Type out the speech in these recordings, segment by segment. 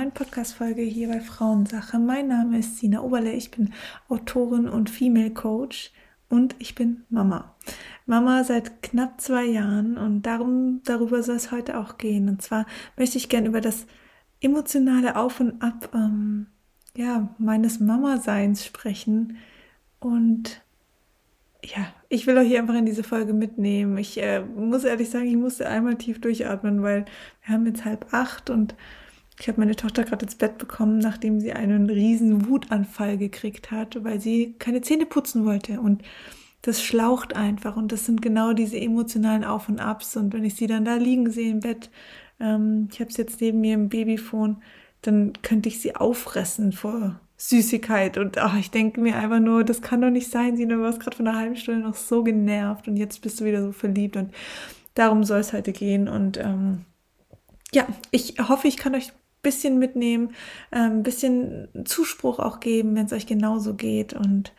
neuen Podcast-Folge hier bei Frauensache. Mein Name ist Sina Oberle, ich bin Autorin und Female Coach und ich bin Mama. Mama seit knapp zwei Jahren und darum, darüber soll es heute auch gehen. Und zwar möchte ich gern über das emotionale Auf und Ab ähm, ja, meines Mama-Seins sprechen und ja, ich will euch hier einfach in diese Folge mitnehmen. Ich äh, muss ehrlich sagen, ich musste einmal tief durchatmen, weil wir haben jetzt halb acht und ich habe meine Tochter gerade ins Bett bekommen, nachdem sie einen riesen Wutanfall gekriegt hat, weil sie keine Zähne putzen wollte. Und das schlaucht einfach. Und das sind genau diese emotionalen Auf und Abs. Und wenn ich sie dann da liegen sehe im Bett, ähm, ich habe es jetzt neben mir im Babyphone, dann könnte ich sie auffressen vor Süßigkeit. Und ach, ich denke mir einfach nur, das kann doch nicht sein, Sina, du warst gerade von einer halben Stunde noch so genervt und jetzt bist du wieder so verliebt. Und darum soll es heute gehen. Und ähm, ja, ich hoffe, ich kann euch bisschen mitnehmen, ein ähm, bisschen Zuspruch auch geben, wenn es euch genauso geht. Und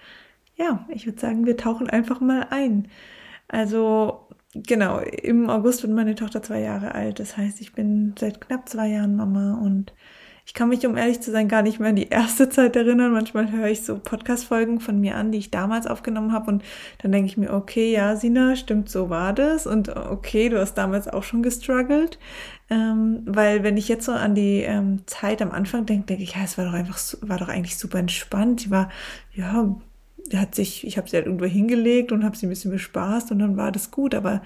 ja, ich würde sagen, wir tauchen einfach mal ein. Also genau, im August wird meine Tochter zwei Jahre alt. Das heißt, ich bin seit knapp zwei Jahren Mama und ich kann mich, um ehrlich zu sein, gar nicht mehr an die erste Zeit erinnern. Manchmal höre ich so Podcast-Folgen von mir an, die ich damals aufgenommen habe. Und dann denke ich mir, okay, ja, Sina, stimmt, so war das. Und okay, du hast damals auch schon gestruggelt. Ähm, weil wenn ich jetzt so an die ähm, Zeit am Anfang denke, denke ich, ja, es war doch einfach, war doch eigentlich super entspannt. Die war, ja, hat sich, ich habe sie halt irgendwo hingelegt und habe sie ein bisschen bespaßt und dann war das gut. Aber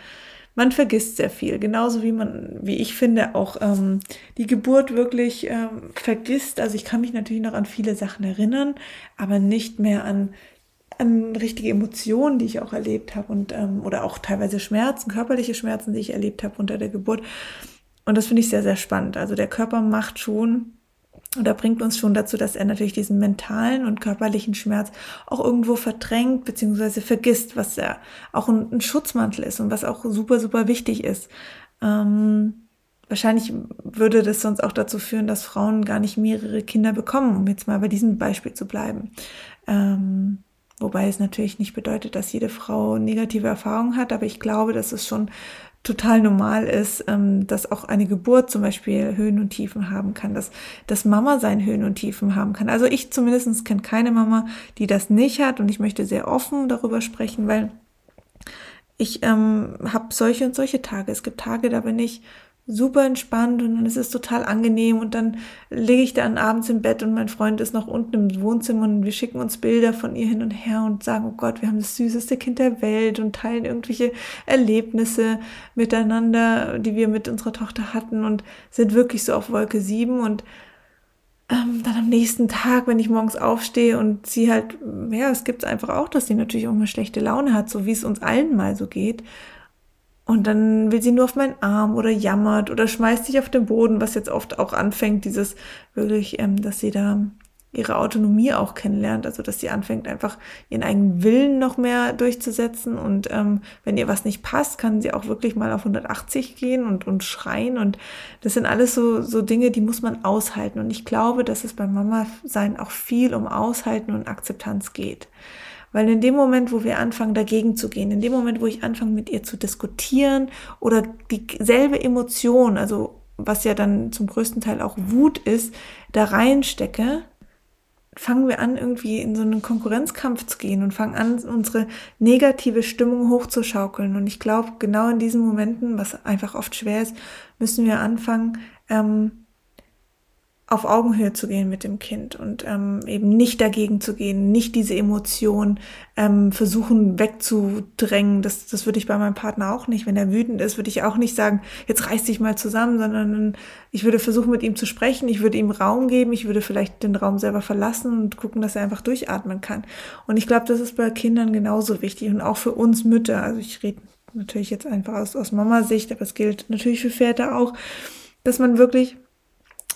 man vergisst sehr viel, genauso wie man, wie ich finde, auch ähm, die Geburt wirklich ähm, vergisst. Also ich kann mich natürlich noch an viele Sachen erinnern, aber nicht mehr an an richtige Emotionen, die ich auch erlebt habe und ähm, oder auch teilweise Schmerzen, körperliche Schmerzen, die ich erlebt habe unter der Geburt. Und das finde ich sehr, sehr spannend. Also der Körper macht schon oder bringt uns schon dazu, dass er natürlich diesen mentalen und körperlichen Schmerz auch irgendwo verdrängt bzw. vergisst, was ja auch ein, ein, Schutzmantel ist und was auch super, super wichtig ist. Ähm, wahrscheinlich würde das sonst auch dazu führen, dass Frauen gar nicht mehrere Kinder bekommen, um jetzt mal bei diesem Beispiel zu bleiben. Ähm, wobei es natürlich nicht bedeutet, dass jede Frau negative Erfahrungen hat, aber ich glaube, dass es schon total normal ist, ähm, dass auch eine Geburt zum Beispiel Höhen und Tiefen haben kann, dass das Mama sein Höhen und Tiefen haben kann. Also ich zumindest kenne keine Mama, die das nicht hat und ich möchte sehr offen darüber sprechen, weil ich ähm, habe solche und solche Tage. Es gibt Tage, da bin ich super entspannt und dann ist es total angenehm und dann lege ich dann abends im Bett und mein Freund ist noch unten im Wohnzimmer und wir schicken uns Bilder von ihr hin und her und sagen, oh Gott, wir haben das süßeste Kind der Welt und teilen irgendwelche Erlebnisse miteinander, die wir mit unserer Tochter hatten und sind wirklich so auf Wolke sieben und ähm, dann am nächsten Tag, wenn ich morgens aufstehe und sie halt, ja, es gibt einfach auch, dass sie natürlich auch mal schlechte Laune hat, so wie es uns allen mal so geht. Und dann will sie nur auf meinen Arm oder jammert oder schmeißt sich auf den Boden, was jetzt oft auch anfängt, dieses wirklich, ähm, dass sie da ihre Autonomie auch kennenlernt, also dass sie anfängt einfach ihren eigenen Willen noch mehr durchzusetzen. Und ähm, wenn ihr was nicht passt, kann sie auch wirklich mal auf 180 gehen und, und schreien. Und das sind alles so, so Dinge, die muss man aushalten. Und ich glaube, dass es beim Mama sein auch viel um Aushalten und Akzeptanz geht. Weil in dem Moment, wo wir anfangen, dagegen zu gehen, in dem Moment, wo ich anfange, mit ihr zu diskutieren oder dieselbe Emotion, also was ja dann zum größten Teil auch Wut ist, da reinstecke, fangen wir an, irgendwie in so einen Konkurrenzkampf zu gehen und fangen an, unsere negative Stimmung hochzuschaukeln. Und ich glaube, genau in diesen Momenten, was einfach oft schwer ist, müssen wir anfangen, ähm, auf Augenhöhe zu gehen mit dem Kind und ähm, eben nicht dagegen zu gehen, nicht diese Emotion ähm, versuchen wegzudrängen. Das, das würde ich bei meinem Partner auch nicht. Wenn er wütend ist, würde ich auch nicht sagen, jetzt reiß dich mal zusammen, sondern ich würde versuchen, mit ihm zu sprechen. Ich würde ihm Raum geben. Ich würde vielleicht den Raum selber verlassen und gucken, dass er einfach durchatmen kann. Und ich glaube, das ist bei Kindern genauso wichtig und auch für uns Mütter. Also ich rede natürlich jetzt einfach aus, aus Mama-Sicht, aber es gilt natürlich für Väter auch, dass man wirklich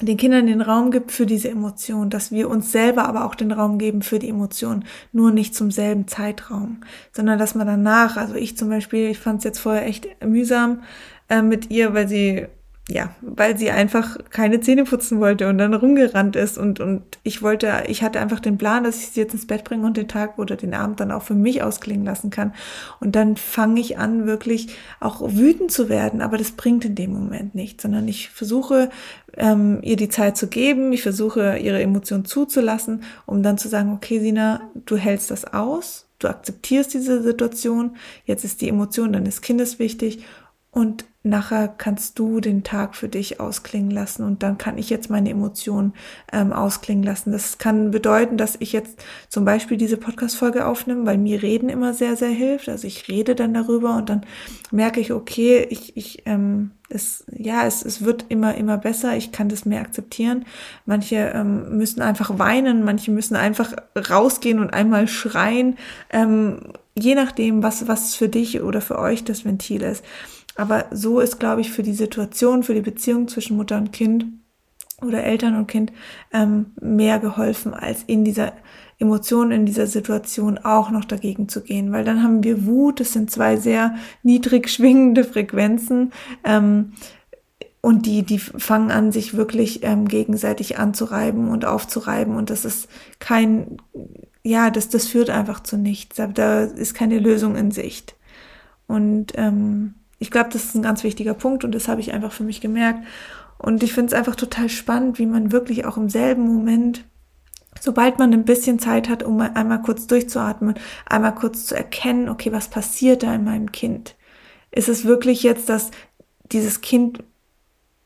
den Kindern den Raum gibt für diese Emotion, dass wir uns selber aber auch den Raum geben für die Emotion, nur nicht zum selben Zeitraum, sondern dass man danach, also ich zum Beispiel, ich fand es jetzt vorher echt mühsam äh, mit ihr, weil sie ja, weil sie einfach keine Zähne putzen wollte und dann rumgerannt ist und, und ich wollte, ich hatte einfach den Plan, dass ich sie jetzt ins Bett bringe und den Tag oder den Abend dann auch für mich ausklingen lassen kann. Und dann fange ich an, wirklich auch wütend zu werden, aber das bringt in dem Moment nichts, sondern ich versuche, ähm, ihr die Zeit zu geben, ich versuche, ihre Emotionen zuzulassen, um dann zu sagen, okay, Sina, du hältst das aus, du akzeptierst diese Situation, jetzt ist die Emotion deines Kindes wichtig. Und nachher kannst du den Tag für dich ausklingen lassen und dann kann ich jetzt meine Emotionen ähm, ausklingen lassen. Das kann bedeuten, dass ich jetzt zum Beispiel diese Podcast-Folge aufnehme, weil mir Reden immer sehr, sehr hilft. Also ich rede dann darüber und dann merke ich, okay, ich, ich, ähm, es, ja, es, es wird immer, immer besser. Ich kann das mehr akzeptieren. Manche ähm, müssen einfach weinen, manche müssen einfach rausgehen und einmal schreien. Ähm, je nachdem, was, was für dich oder für euch das Ventil ist. Aber so ist, glaube ich, für die Situation, für die Beziehung zwischen Mutter und Kind oder Eltern und Kind ähm, mehr geholfen, als in dieser Emotion, in dieser Situation auch noch dagegen zu gehen. Weil dann haben wir Wut, das sind zwei sehr niedrig schwingende Frequenzen. Ähm, und die, die fangen an, sich wirklich ähm, gegenseitig anzureiben und aufzureiben. Und das ist kein, ja, das, das führt einfach zu nichts. Da ist keine Lösung in Sicht. Und ähm, ich glaube, das ist ein ganz wichtiger Punkt und das habe ich einfach für mich gemerkt. Und ich finde es einfach total spannend, wie man wirklich auch im selben Moment, sobald man ein bisschen Zeit hat, um einmal kurz durchzuatmen, einmal kurz zu erkennen, okay, was passiert da in meinem Kind? Ist es wirklich jetzt, dass dieses Kind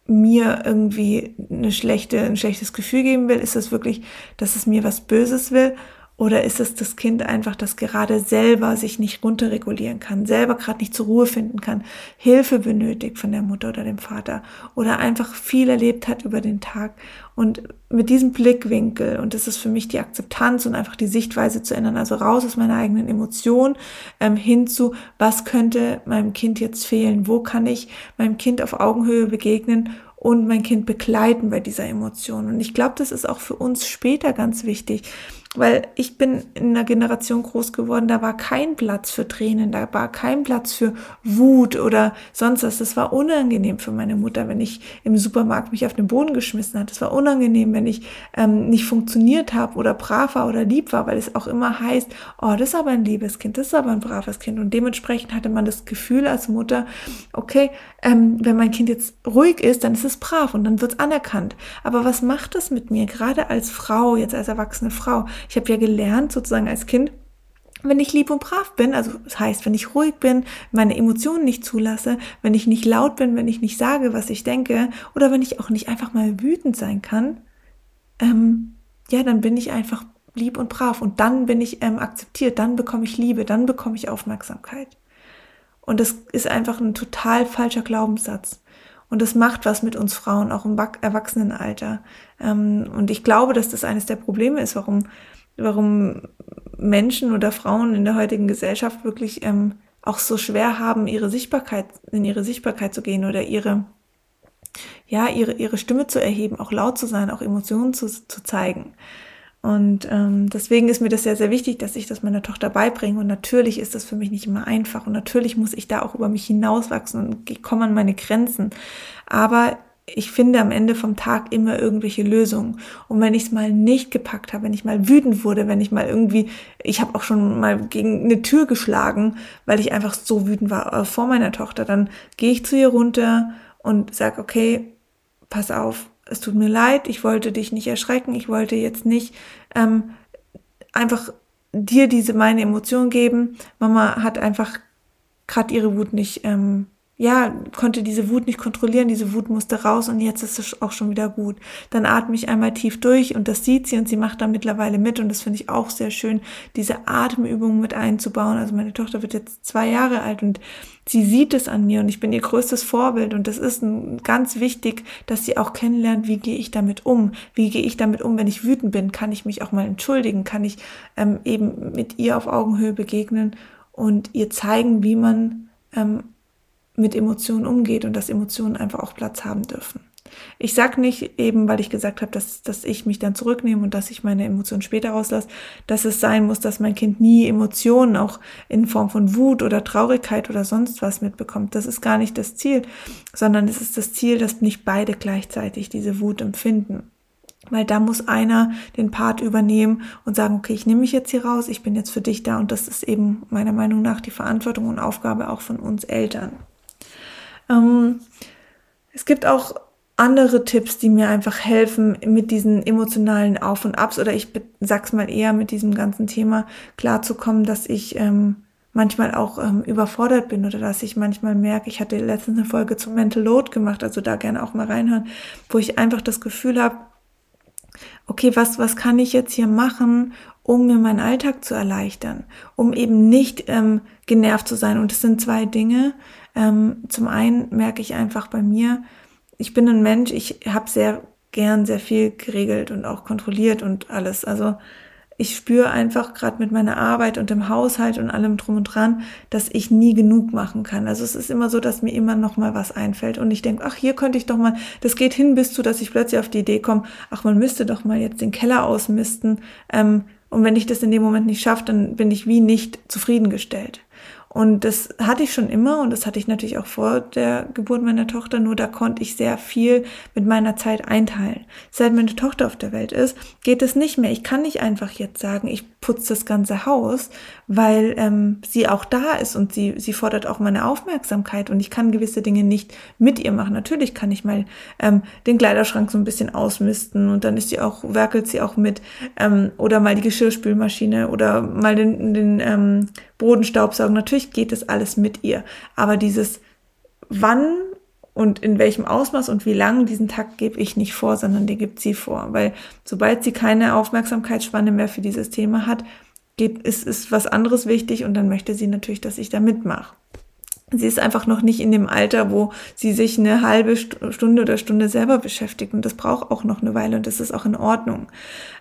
mir irgendwie eine schlechte, ein schlechtes Gefühl geben will? Ist es wirklich, dass es mir was Böses will? Oder ist es das Kind einfach, das gerade selber sich nicht runterregulieren kann, selber gerade nicht zur Ruhe finden kann, Hilfe benötigt von der Mutter oder dem Vater oder einfach viel erlebt hat über den Tag und mit diesem Blickwinkel, und das ist für mich die Akzeptanz und einfach die Sichtweise zu ändern, also raus aus meiner eigenen Emotion ähm, hin zu, was könnte meinem Kind jetzt fehlen, wo kann ich meinem Kind auf Augenhöhe begegnen und mein Kind begleiten bei dieser Emotion. Und ich glaube, das ist auch für uns später ganz wichtig, weil ich bin in einer Generation groß geworden, da war kein Platz für Tränen, da war kein Platz für Wut oder sonst was. Das war unangenehm für meine Mutter, wenn ich im Supermarkt mich auf den Boden geschmissen hat. Das war unangenehm, wenn ich ähm, nicht funktioniert habe oder brav war oder lieb war, weil es auch immer heißt, oh, das ist aber ein liebes Kind, das ist aber ein braves Kind. Und dementsprechend hatte man das Gefühl als Mutter, okay, ähm, wenn mein Kind jetzt ruhig ist, dann ist es brav und dann wird es anerkannt. Aber was macht das mit mir, gerade als Frau, jetzt als erwachsene Frau? Ich habe ja gelernt, sozusagen als Kind, wenn ich lieb und brav bin, also das heißt, wenn ich ruhig bin, meine Emotionen nicht zulasse, wenn ich nicht laut bin, wenn ich nicht sage, was ich denke, oder wenn ich auch nicht einfach mal wütend sein kann, ähm, ja, dann bin ich einfach lieb und brav und dann bin ich ähm, akzeptiert, dann bekomme ich Liebe, dann bekomme ich Aufmerksamkeit. Und das ist einfach ein total falscher Glaubenssatz. Und das macht was mit uns Frauen, auch im Erwachsenenalter. Ähm, und ich glaube, dass das eines der Probleme ist, warum, warum Menschen oder Frauen in der heutigen Gesellschaft wirklich ähm, auch so schwer haben, ihre Sichtbarkeit, in ihre Sichtbarkeit zu gehen oder ihre, ja, ihre, ihre Stimme zu erheben, auch laut zu sein, auch Emotionen zu, zu zeigen. Und ähm, deswegen ist mir das sehr, sehr wichtig, dass ich das meiner Tochter beibringe. Und natürlich ist das für mich nicht immer einfach. Und natürlich muss ich da auch über mich hinauswachsen und komme an meine Grenzen. Aber ich finde am Ende vom Tag immer irgendwelche Lösungen. Und wenn ich es mal nicht gepackt habe, wenn ich mal wütend wurde, wenn ich mal irgendwie, ich habe auch schon mal gegen eine Tür geschlagen, weil ich einfach so wütend war äh, vor meiner Tochter, dann gehe ich zu ihr runter und sag, okay, pass auf, es tut mir leid, ich wollte dich nicht erschrecken, ich wollte jetzt nicht ähm, einfach dir diese meine Emotion geben. Mama hat einfach gerade ihre Wut nicht ähm, ja, konnte diese Wut nicht kontrollieren, diese Wut musste raus und jetzt ist es auch schon wieder gut. Dann atme ich einmal tief durch und das sieht sie und sie macht da mittlerweile mit und das finde ich auch sehr schön, diese Atemübungen mit einzubauen. Also meine Tochter wird jetzt zwei Jahre alt und sie sieht es an mir und ich bin ihr größtes Vorbild und das ist ganz wichtig, dass sie auch kennenlernt, wie gehe ich damit um, wie gehe ich damit um, wenn ich wütend bin, kann ich mich auch mal entschuldigen, kann ich ähm, eben mit ihr auf Augenhöhe begegnen und ihr zeigen, wie man ähm, mit Emotionen umgeht und dass Emotionen einfach auch Platz haben dürfen. Ich sag nicht eben, weil ich gesagt habe, dass, dass ich mich dann zurücknehme und dass ich meine Emotionen später rauslasse, dass es sein muss, dass mein Kind nie Emotionen auch in Form von Wut oder Traurigkeit oder sonst was mitbekommt. Das ist gar nicht das Ziel, sondern es ist das Ziel, dass nicht beide gleichzeitig diese Wut empfinden. Weil da muss einer den Part übernehmen und sagen, okay, ich nehme mich jetzt hier raus, ich bin jetzt für dich da und das ist eben meiner Meinung nach die Verantwortung und Aufgabe auch von uns Eltern. Ähm, es gibt auch andere Tipps, die mir einfach helfen, mit diesen emotionalen Auf und Abs oder ich sag's mal eher mit diesem ganzen Thema klarzukommen, dass ich ähm, manchmal auch ähm, überfordert bin oder dass ich manchmal merke, ich hatte letztens eine Folge zum Mental Load gemacht, also da gerne auch mal reinhören, wo ich einfach das Gefühl habe, okay, was, was kann ich jetzt hier machen, um mir meinen Alltag zu erleichtern, um eben nicht ähm, genervt zu sein. Und es sind zwei Dinge. Ähm, zum einen merke ich einfach bei mir, ich bin ein Mensch, ich habe sehr gern sehr viel geregelt und auch kontrolliert und alles. Also ich spüre einfach gerade mit meiner Arbeit und dem Haushalt und allem drum und dran, dass ich nie genug machen kann. Also es ist immer so, dass mir immer noch mal was einfällt und ich denke, ach, hier könnte ich doch mal, das geht hin bis zu, dass ich plötzlich auf die Idee komme, ach, man müsste doch mal jetzt den Keller ausmisten. Ähm, und wenn ich das in dem Moment nicht schaffe, dann bin ich wie nicht zufriedengestellt. Und das hatte ich schon immer und das hatte ich natürlich auch vor der Geburt meiner Tochter, nur da konnte ich sehr viel mit meiner Zeit einteilen. Seit meine Tochter auf der Welt ist, geht es nicht mehr. Ich kann nicht einfach jetzt sagen, ich putze das ganze Haus, weil ähm, sie auch da ist und sie, sie fordert auch meine Aufmerksamkeit und ich kann gewisse Dinge nicht mit ihr machen. Natürlich kann ich mal ähm, den Kleiderschrank so ein bisschen ausmisten und dann ist sie auch, werkelt sie auch mit ähm, oder mal die Geschirrspülmaschine oder mal den, den ähm, Bodenstaubsaugen. Natürlich geht das alles mit ihr. Aber dieses wann und in welchem Ausmaß und wie lang diesen Takt gebe ich nicht vor, sondern die gibt sie vor. Weil sobald sie keine Aufmerksamkeitsspanne mehr für dieses Thema hat, ist, ist was anderes wichtig und dann möchte sie natürlich, dass ich da mitmache sie ist einfach noch nicht in dem Alter, wo sie sich eine halbe Stunde oder Stunde selber beschäftigt und das braucht auch noch eine Weile und das ist auch in Ordnung.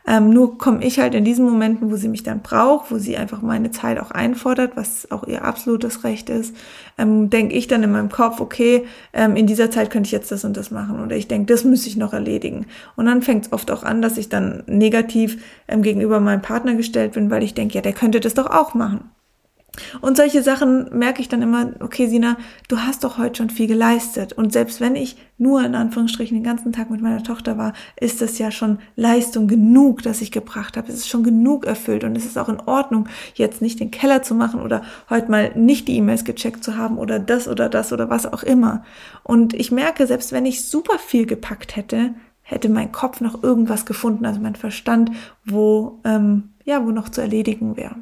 Ähm, nur komme ich halt in diesen Momenten, wo sie mich dann braucht, wo sie einfach meine Zeit auch einfordert, was auch ihr absolutes Recht ist, ähm, denke ich dann in meinem Kopf, okay, ähm, in dieser Zeit könnte ich jetzt das und das machen oder ich denke, das müsste ich noch erledigen. Und dann fängt es oft auch an, dass ich dann negativ ähm, gegenüber meinem Partner gestellt bin, weil ich denke, ja, der könnte das doch auch machen. Und solche Sachen merke ich dann immer, okay, Sina, du hast doch heute schon viel geleistet. Und selbst wenn ich nur in Anführungsstrichen den ganzen Tag mit meiner Tochter war, ist das ja schon Leistung genug, dass ich gebracht habe. Es ist schon genug erfüllt und es ist auch in Ordnung, jetzt nicht den Keller zu machen oder heute mal nicht die E-Mails gecheckt zu haben oder das oder das oder was auch immer. Und ich merke, selbst wenn ich super viel gepackt hätte, hätte mein Kopf noch irgendwas gefunden, also mein Verstand, wo, ähm, ja, wo noch zu erledigen wäre.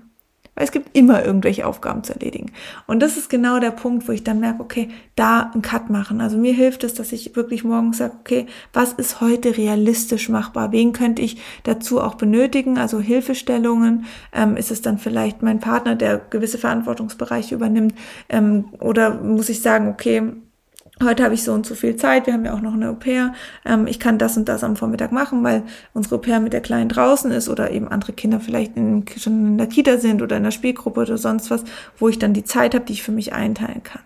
Weil es gibt immer irgendwelche Aufgaben zu erledigen. Und das ist genau der Punkt, wo ich dann merke, okay, da einen Cut machen. Also mir hilft es, dass ich wirklich morgens sage, okay, was ist heute realistisch machbar? Wen könnte ich dazu auch benötigen? Also Hilfestellungen. Ähm, ist es dann vielleicht mein Partner, der gewisse Verantwortungsbereiche übernimmt? Ähm, oder muss ich sagen, okay, heute habe ich so und so viel Zeit, wir haben ja auch noch eine Au-pair, ähm, ich kann das und das am Vormittag machen, weil unsere Au-pair mit der Kleinen draußen ist oder eben andere Kinder vielleicht in, schon in der Kita sind oder in der Spielgruppe oder sonst was, wo ich dann die Zeit habe, die ich für mich einteilen kann.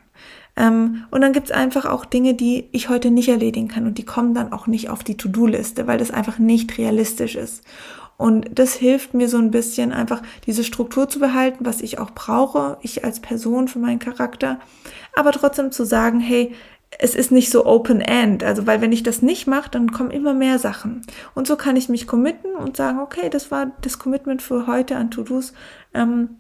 Ähm, und dann gibt's einfach auch Dinge, die ich heute nicht erledigen kann und die kommen dann auch nicht auf die To-Do-Liste, weil das einfach nicht realistisch ist. Und das hilft mir so ein bisschen einfach diese Struktur zu behalten, was ich auch brauche, ich als Person für meinen Charakter, aber trotzdem zu sagen, hey, es ist nicht so open-end. Also, weil wenn ich das nicht mache, dann kommen immer mehr Sachen. Und so kann ich mich committen und sagen, okay, das war das Commitment für heute an To-Dos. Ähm,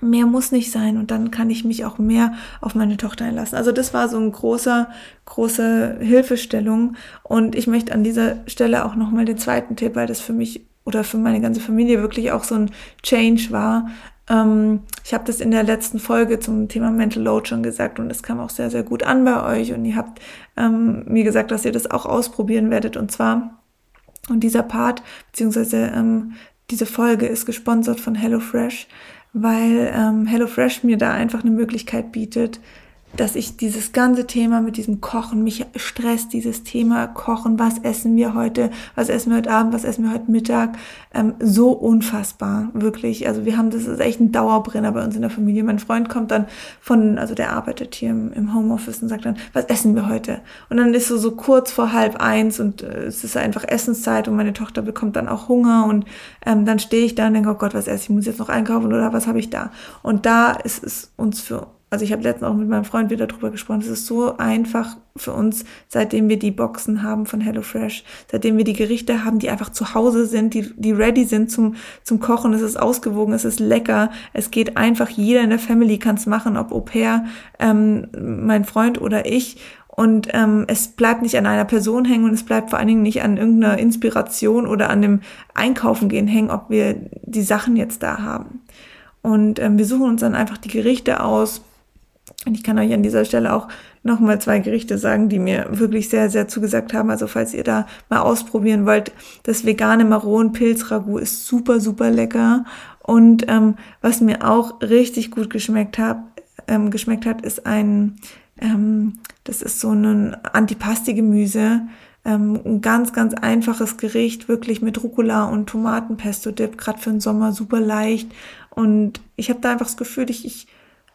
mehr muss nicht sein und dann kann ich mich auch mehr auf meine Tochter einlassen. Also das war so ein großer, große Hilfestellung und ich möchte an dieser Stelle auch nochmal den zweiten Tipp, weil das für mich oder für meine ganze Familie wirklich auch so ein Change war, ähm, ich habe das in der letzten Folge zum Thema Mental Load schon gesagt und es kam auch sehr, sehr gut an bei euch und ihr habt ähm, mir gesagt, dass ihr das auch ausprobieren werdet und zwar und dieser Part beziehungsweise ähm, diese Folge ist gesponsert von HelloFresh, weil ähm, HelloFresh mir da einfach eine Möglichkeit bietet, dass ich dieses ganze Thema mit diesem Kochen, mich stresst dieses Thema Kochen, was essen wir heute, was essen wir heute Abend, was essen wir heute Mittag, ähm, so unfassbar, wirklich. Also wir haben, das ist echt ein Dauerbrenner bei uns in der Familie. Mein Freund kommt dann von, also der arbeitet hier im, im Homeoffice und sagt dann, was essen wir heute? Und dann ist so, so kurz vor halb eins und äh, es ist einfach Essenszeit und meine Tochter bekommt dann auch Hunger und ähm, dann stehe ich da und denke, oh Gott, was esse ich? Ich muss jetzt noch einkaufen oder was habe ich da? Und da ist es uns für also ich habe letztens auch mit meinem Freund wieder drüber gesprochen, es ist so einfach für uns, seitdem wir die Boxen haben von HelloFresh, seitdem wir die Gerichte haben, die einfach zu Hause sind, die, die ready sind zum, zum Kochen, es ist ausgewogen, es ist lecker, es geht einfach, jeder in der Family kann es machen, ob Au pair, ähm, mein Freund oder ich. Und ähm, es bleibt nicht an einer Person hängen und es bleibt vor allen Dingen nicht an irgendeiner Inspiration oder an dem Einkaufen gehen hängen, ob wir die Sachen jetzt da haben. Und ähm, wir suchen uns dann einfach die Gerichte aus, und ich kann euch an dieser Stelle auch nochmal zwei Gerichte sagen, die mir wirklich sehr, sehr zugesagt haben. Also falls ihr da mal ausprobieren wollt, das vegane Maronenpilzragout ist super, super lecker. Und ähm, was mir auch richtig gut geschmeckt hat, ähm, geschmeckt hat, ist ein, ähm, das ist so ein Antipasti-Gemüse. Ähm, ein ganz, ganz einfaches Gericht, wirklich mit Rucola und Tomatenpesto-Dip, gerade für den Sommer super leicht. Und ich habe da einfach das Gefühl, ich, ich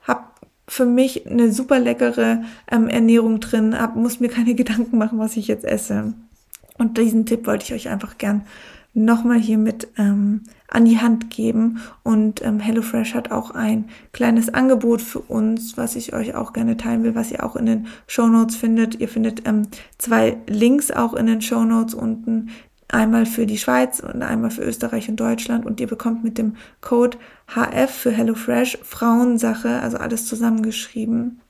habe für mich eine super leckere ähm, Ernährung drin, hab, muss mir keine Gedanken machen, was ich jetzt esse. Und diesen Tipp wollte ich euch einfach gern nochmal hier mit ähm, an die Hand geben. Und ähm, HelloFresh hat auch ein kleines Angebot für uns, was ich euch auch gerne teilen will, was ihr auch in den Show Notes findet. Ihr findet ähm, zwei Links auch in den Show Notes unten, einmal für die Schweiz und einmal für Österreich und Deutschland und ihr bekommt mit dem Code HF für HelloFresh Frauensache, also alles zusammengeschrieben,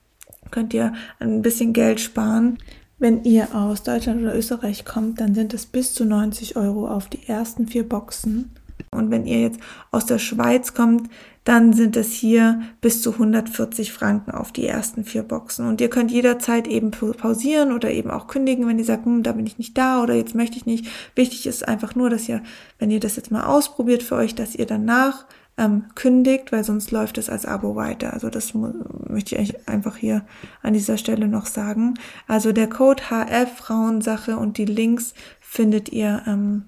könnt ihr ein bisschen Geld sparen. Wenn ihr aus Deutschland oder Österreich kommt, dann sind es bis zu 90 Euro auf die ersten vier Boxen. Und wenn ihr jetzt aus der Schweiz kommt, dann sind es hier bis zu 140 Franken auf die ersten vier Boxen. Und ihr könnt jederzeit eben pausieren oder eben auch kündigen, wenn ihr sagt, hm, da bin ich nicht da oder jetzt möchte ich nicht. Wichtig ist einfach nur, dass ihr, wenn ihr das jetzt mal ausprobiert für euch, dass ihr danach ähm, kündigt, weil sonst läuft es als Abo weiter. Also das möchte ich euch einfach hier an dieser Stelle noch sagen. Also der Code HF Frauensache und die Links findet ihr ähm,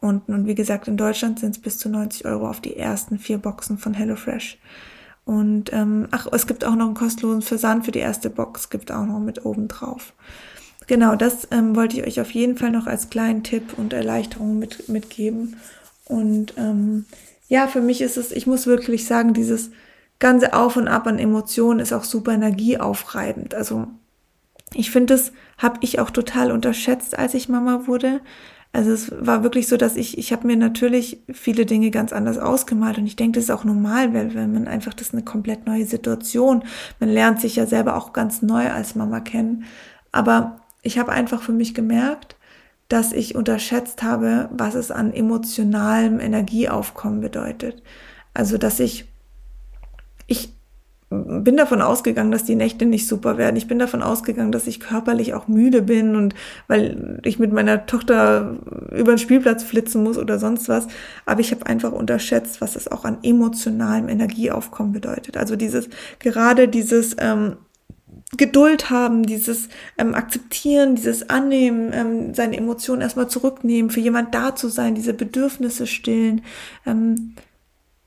Und wie gesagt, in Deutschland sind es bis zu 90 Euro auf die ersten vier Boxen von HelloFresh. Und ähm, ach, es gibt auch noch einen kostenlosen Versand für die erste Box, gibt auch noch mit oben drauf. Genau, das ähm, wollte ich euch auf jeden Fall noch als kleinen Tipp und Erleichterung mit, mitgeben. Und ähm, ja, für mich ist es, ich muss wirklich sagen, dieses ganze Auf und Ab an Emotionen ist auch super energieaufreibend. Also ich finde, das habe ich auch total unterschätzt, als ich Mama wurde. Also es war wirklich so, dass ich, ich habe mir natürlich viele Dinge ganz anders ausgemalt und ich denke, das ist auch normal, weil, weil man einfach, das ist eine komplett neue Situation. Man lernt sich ja selber auch ganz neu als Mama kennen. Aber ich habe einfach für mich gemerkt, dass ich unterschätzt habe, was es an emotionalem Energieaufkommen bedeutet. Also, dass ich, ich bin davon ausgegangen, dass die Nächte nicht super werden. Ich bin davon ausgegangen, dass ich körperlich auch müde bin und weil ich mit meiner Tochter über den Spielplatz flitzen muss oder sonst was. Aber ich habe einfach unterschätzt, was es auch an emotionalem Energieaufkommen bedeutet. Also dieses, gerade dieses ähm, Geduld haben, dieses ähm, Akzeptieren, dieses Annehmen, ähm, seine Emotionen erstmal zurücknehmen, für jemand da zu sein, diese Bedürfnisse stillen, ähm,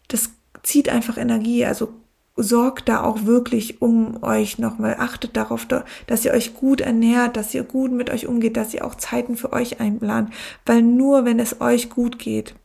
das zieht einfach Energie. Also sorgt da auch wirklich um euch nochmal. Achtet darauf, dass ihr euch gut ernährt, dass ihr gut mit euch umgeht, dass ihr auch Zeiten für euch einplant. Weil nur wenn es euch gut geht,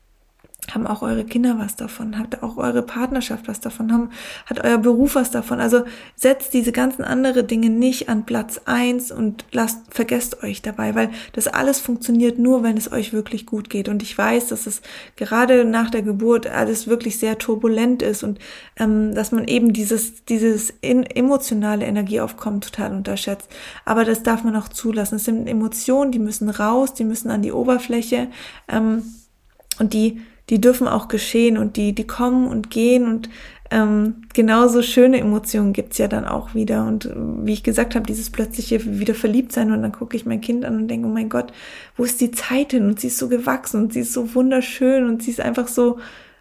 haben auch eure Kinder was davon, hat auch eure Partnerschaft was davon, haben, hat euer Beruf was davon. Also setzt diese ganzen andere Dinge nicht an Platz eins und lasst, vergesst euch dabei, weil das alles funktioniert nur, wenn es euch wirklich gut geht. Und ich weiß, dass es gerade nach der Geburt alles wirklich sehr turbulent ist und ähm, dass man eben dieses, dieses in, emotionale Energieaufkommen total unterschätzt. Aber das darf man auch zulassen. Es sind Emotionen, die müssen raus, die müssen an die Oberfläche ähm, und die die dürfen auch geschehen und die, die kommen und gehen und ähm, genauso schöne Emotionen gibt's ja dann auch wieder. Und äh, wie ich gesagt habe, dieses plötzliche wieder verliebt sein und dann gucke ich mein Kind an und denke, oh mein Gott, wo ist die Zeit hin? Und sie ist so gewachsen und sie ist so wunderschön und sie ist einfach so,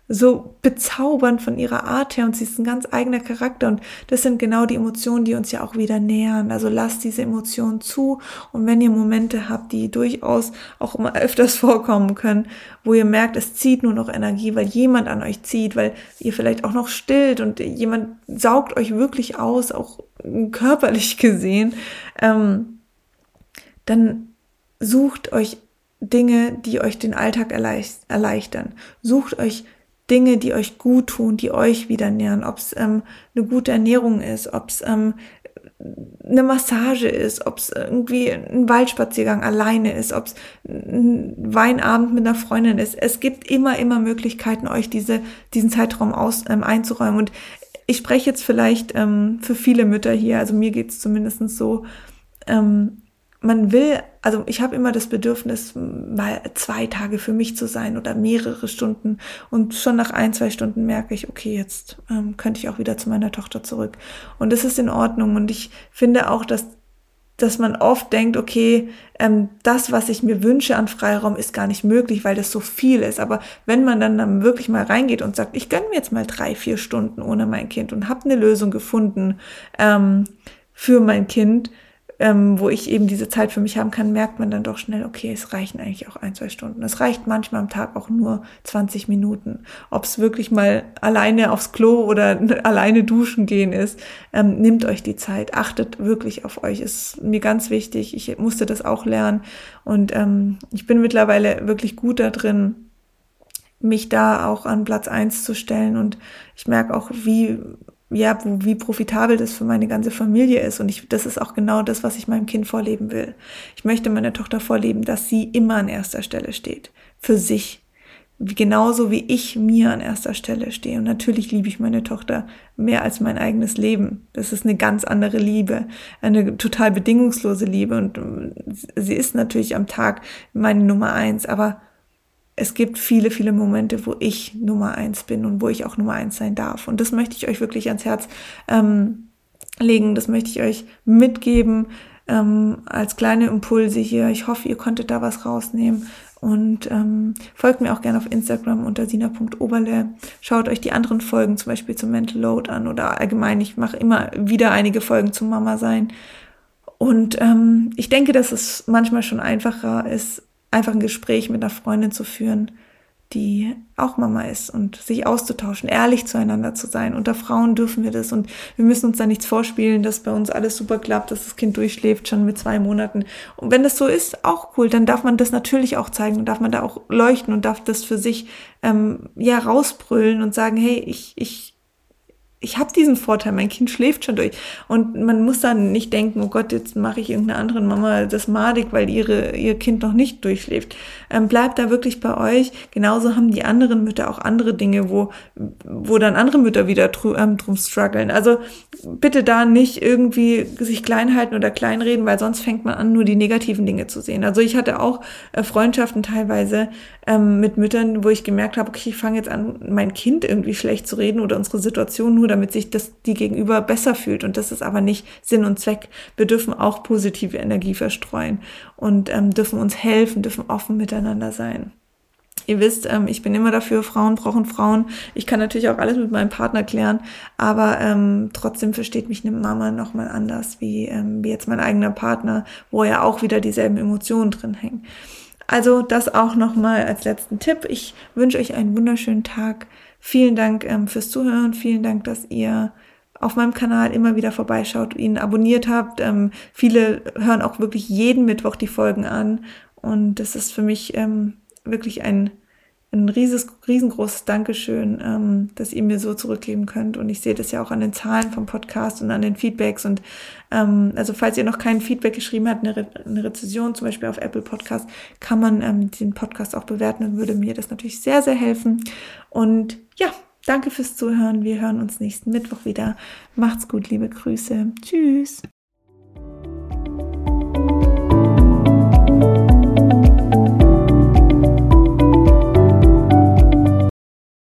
so bezaubernd von ihrer Art her und sie ist ein ganz eigener Charakter und das sind genau die Emotionen, die uns ja auch wieder nähern. Also lasst diese Emotionen zu und wenn ihr Momente habt, die durchaus auch immer öfters vorkommen können, wo ihr merkt, es zieht nur noch Energie, weil jemand an euch zieht, weil ihr vielleicht auch noch stillt und jemand saugt euch wirklich aus, auch körperlich gesehen, ähm, dann sucht euch Dinge, die euch den Alltag erleichtern. Sucht euch Dinge, die euch gut tun, die euch wieder nähern, ob es ähm, eine gute Ernährung ist, ob es ähm, eine Massage ist, ob es irgendwie ein Waldspaziergang alleine ist, ob es ein Weinabend mit einer Freundin ist. Es gibt immer, immer Möglichkeiten, euch diese, diesen Zeitraum aus, ähm, einzuräumen. Und ich spreche jetzt vielleicht ähm, für viele Mütter hier, also mir geht es zumindest so, ähm, man will, also ich habe immer das Bedürfnis, mal zwei Tage für mich zu sein oder mehrere Stunden. Und schon nach ein, zwei Stunden merke ich, okay, jetzt ähm, könnte ich auch wieder zu meiner Tochter zurück. Und das ist in Ordnung. Und ich finde auch, dass, dass man oft denkt, okay, ähm, das, was ich mir wünsche an Freiraum, ist gar nicht möglich, weil das so viel ist. Aber wenn man dann, dann wirklich mal reingeht und sagt, ich gönne mir jetzt mal drei, vier Stunden ohne mein Kind und habe eine Lösung gefunden ähm, für mein Kind, ähm, wo ich eben diese Zeit für mich haben kann, merkt man dann doch schnell, okay, es reichen eigentlich auch ein, zwei Stunden. Es reicht manchmal am Tag auch nur 20 Minuten. Ob es wirklich mal alleine aufs Klo oder alleine duschen gehen ist, ähm, nimmt euch die Zeit, achtet wirklich auf euch. Ist mir ganz wichtig. Ich musste das auch lernen und ähm, ich bin mittlerweile wirklich gut da drin, mich da auch an Platz eins zu stellen und ich merke auch, wie ja, wo, wie profitabel das für meine ganze Familie ist. Und ich, das ist auch genau das, was ich meinem Kind vorleben will. Ich möchte meiner Tochter vorleben, dass sie immer an erster Stelle steht. Für sich. Genauso wie ich mir an erster Stelle stehe. Und natürlich liebe ich meine Tochter mehr als mein eigenes Leben. Das ist eine ganz andere Liebe. Eine total bedingungslose Liebe. Und sie ist natürlich am Tag meine Nummer eins. Aber es gibt viele, viele Momente, wo ich Nummer eins bin und wo ich auch Nummer eins sein darf. Und das möchte ich euch wirklich ans Herz ähm, legen. Das möchte ich euch mitgeben ähm, als kleine Impulse hier. Ich hoffe, ihr konntet da was rausnehmen. Und ähm, folgt mir auch gerne auf Instagram unter sina.oberle. Schaut euch die anderen Folgen zum Beispiel zum Mental Load an oder allgemein. Ich mache immer wieder einige Folgen zum Mama sein. Und ähm, ich denke, dass es manchmal schon einfacher ist, einfach ein Gespräch mit einer Freundin zu führen, die auch Mama ist und sich auszutauschen, ehrlich zueinander zu sein. Unter Frauen dürfen wir das und wir müssen uns da nichts vorspielen, dass bei uns alles super klappt, dass das Kind durchschläft schon mit zwei Monaten. Und wenn das so ist, auch cool, dann darf man das natürlich auch zeigen und darf man da auch leuchten und darf das für sich ähm, ja rausbrüllen und sagen, hey, ich, ich ich habe diesen Vorteil, mein Kind schläft schon durch. Und man muss dann nicht denken, oh Gott, jetzt mache ich irgendeiner anderen Mama das madig, weil ihre, ihr Kind noch nicht durchschläft. Ähm, bleibt da wirklich bei euch. Genauso haben die anderen Mütter auch andere Dinge, wo, wo dann andere Mütter wieder drum, ähm, drum strugglen. Also bitte da nicht irgendwie sich klein halten oder kleinreden, weil sonst fängt man an, nur die negativen Dinge zu sehen. Also ich hatte auch äh, Freundschaften teilweise ähm, mit Müttern, wo ich gemerkt habe, okay, ich fange jetzt an, mein Kind irgendwie schlecht zu reden oder unsere Situation nur damit sich das die Gegenüber besser fühlt. Und das ist aber nicht Sinn und Zweck. Wir dürfen auch positive Energie verstreuen und ähm, dürfen uns helfen, dürfen offen miteinander sein. Ihr wisst, ähm, ich bin immer dafür, Frauen brauchen Frauen. Ich kann natürlich auch alles mit meinem Partner klären, aber ähm, trotzdem versteht mich eine Mama nochmal anders wie, ähm, wie jetzt mein eigener Partner, wo ja auch wieder dieselben Emotionen drin hängen. Also das auch nochmal als letzten Tipp. Ich wünsche euch einen wunderschönen Tag. Vielen Dank ähm, fürs Zuhören. Vielen Dank, dass ihr auf meinem Kanal immer wieder vorbeischaut, ihn abonniert habt. Ähm, viele hören auch wirklich jeden Mittwoch die Folgen an. Und das ist für mich ähm, wirklich ein ein rieses, riesengroßes Dankeschön, ähm, dass ihr mir so zurückgeben könnt. Und ich sehe das ja auch an den Zahlen vom Podcast und an den Feedbacks. Und ähm, also falls ihr noch kein Feedback geschrieben habt, eine, Re eine Rezession zum Beispiel auf Apple Podcast, kann man ähm, den Podcast auch bewerten und würde mir das natürlich sehr, sehr helfen. Und ja, danke fürs Zuhören. Wir hören uns nächsten Mittwoch wieder. Macht's gut, liebe Grüße. Tschüss.